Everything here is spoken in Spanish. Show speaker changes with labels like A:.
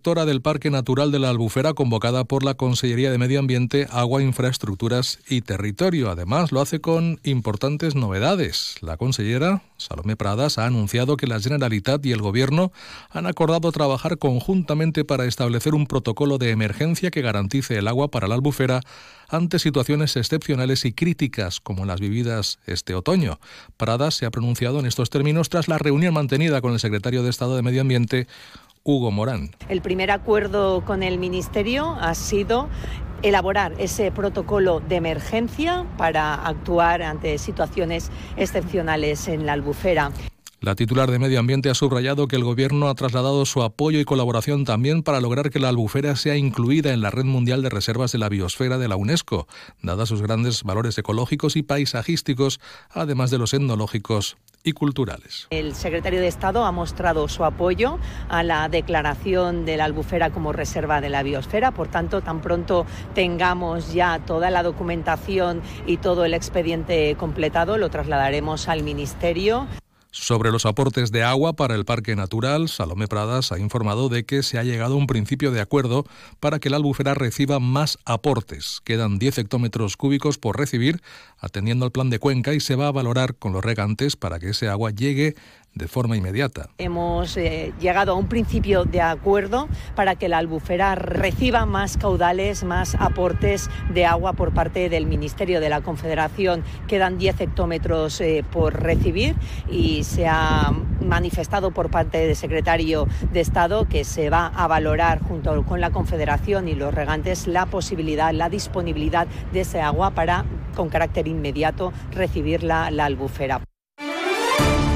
A: directora del Parque Natural de la Albufera convocada por la Consellería de Medio Ambiente, Agua, Infraestructuras y Territorio. Además, lo hace con importantes novedades. La consellera, Salomé Pradas, ha anunciado que la Generalitat y el Gobierno han acordado trabajar conjuntamente para establecer un protocolo de emergencia que garantice el agua para la albufera ante situaciones excepcionales y críticas como las vividas este otoño. Pradas se ha pronunciado en estos términos tras la reunión mantenida con el secretario de Estado de Medio Ambiente, Hugo Morán.
B: El primer acuerdo con el Ministerio ha sido elaborar ese protocolo de emergencia para actuar ante situaciones excepcionales en la albufera.
A: La titular de Medio Ambiente ha subrayado que el Gobierno ha trasladado su apoyo y colaboración también para lograr que la albufera sea incluida en la Red Mundial de Reservas de la Biosfera de la UNESCO, dadas sus grandes valores ecológicos y paisajísticos, además de los etnológicos
B: El secretario de Estado ha mostrado su apoyo a la declaración de la albufera como reserva de la biosfera, por tanto, tan pronto tengamos ya toda la documentación y todo el expediente completado, lo trasladaremos al Ministerio.
A: Sobre los aportes de agua para el Parque Natural, Salomé Pradas ha informado de que se ha llegado a un principio de acuerdo para que la albufera reciba más aportes. Quedan 10 hectómetros cúbicos por recibir, atendiendo al plan de cuenca, y se va a valorar con los regantes para que ese agua llegue de forma inmediata.
B: Hemos eh, llegado a un principio de acuerdo para que la albufera reciba más caudales, más aportes de agua por parte del Ministerio de la Confederación. Quedan 10 hectómetros eh, por recibir y se ha manifestado por parte del secretario de Estado que se va a valorar junto con la Confederación y los regantes la posibilidad, la disponibilidad de ese agua para, con carácter inmediato, recibir la, la albufera.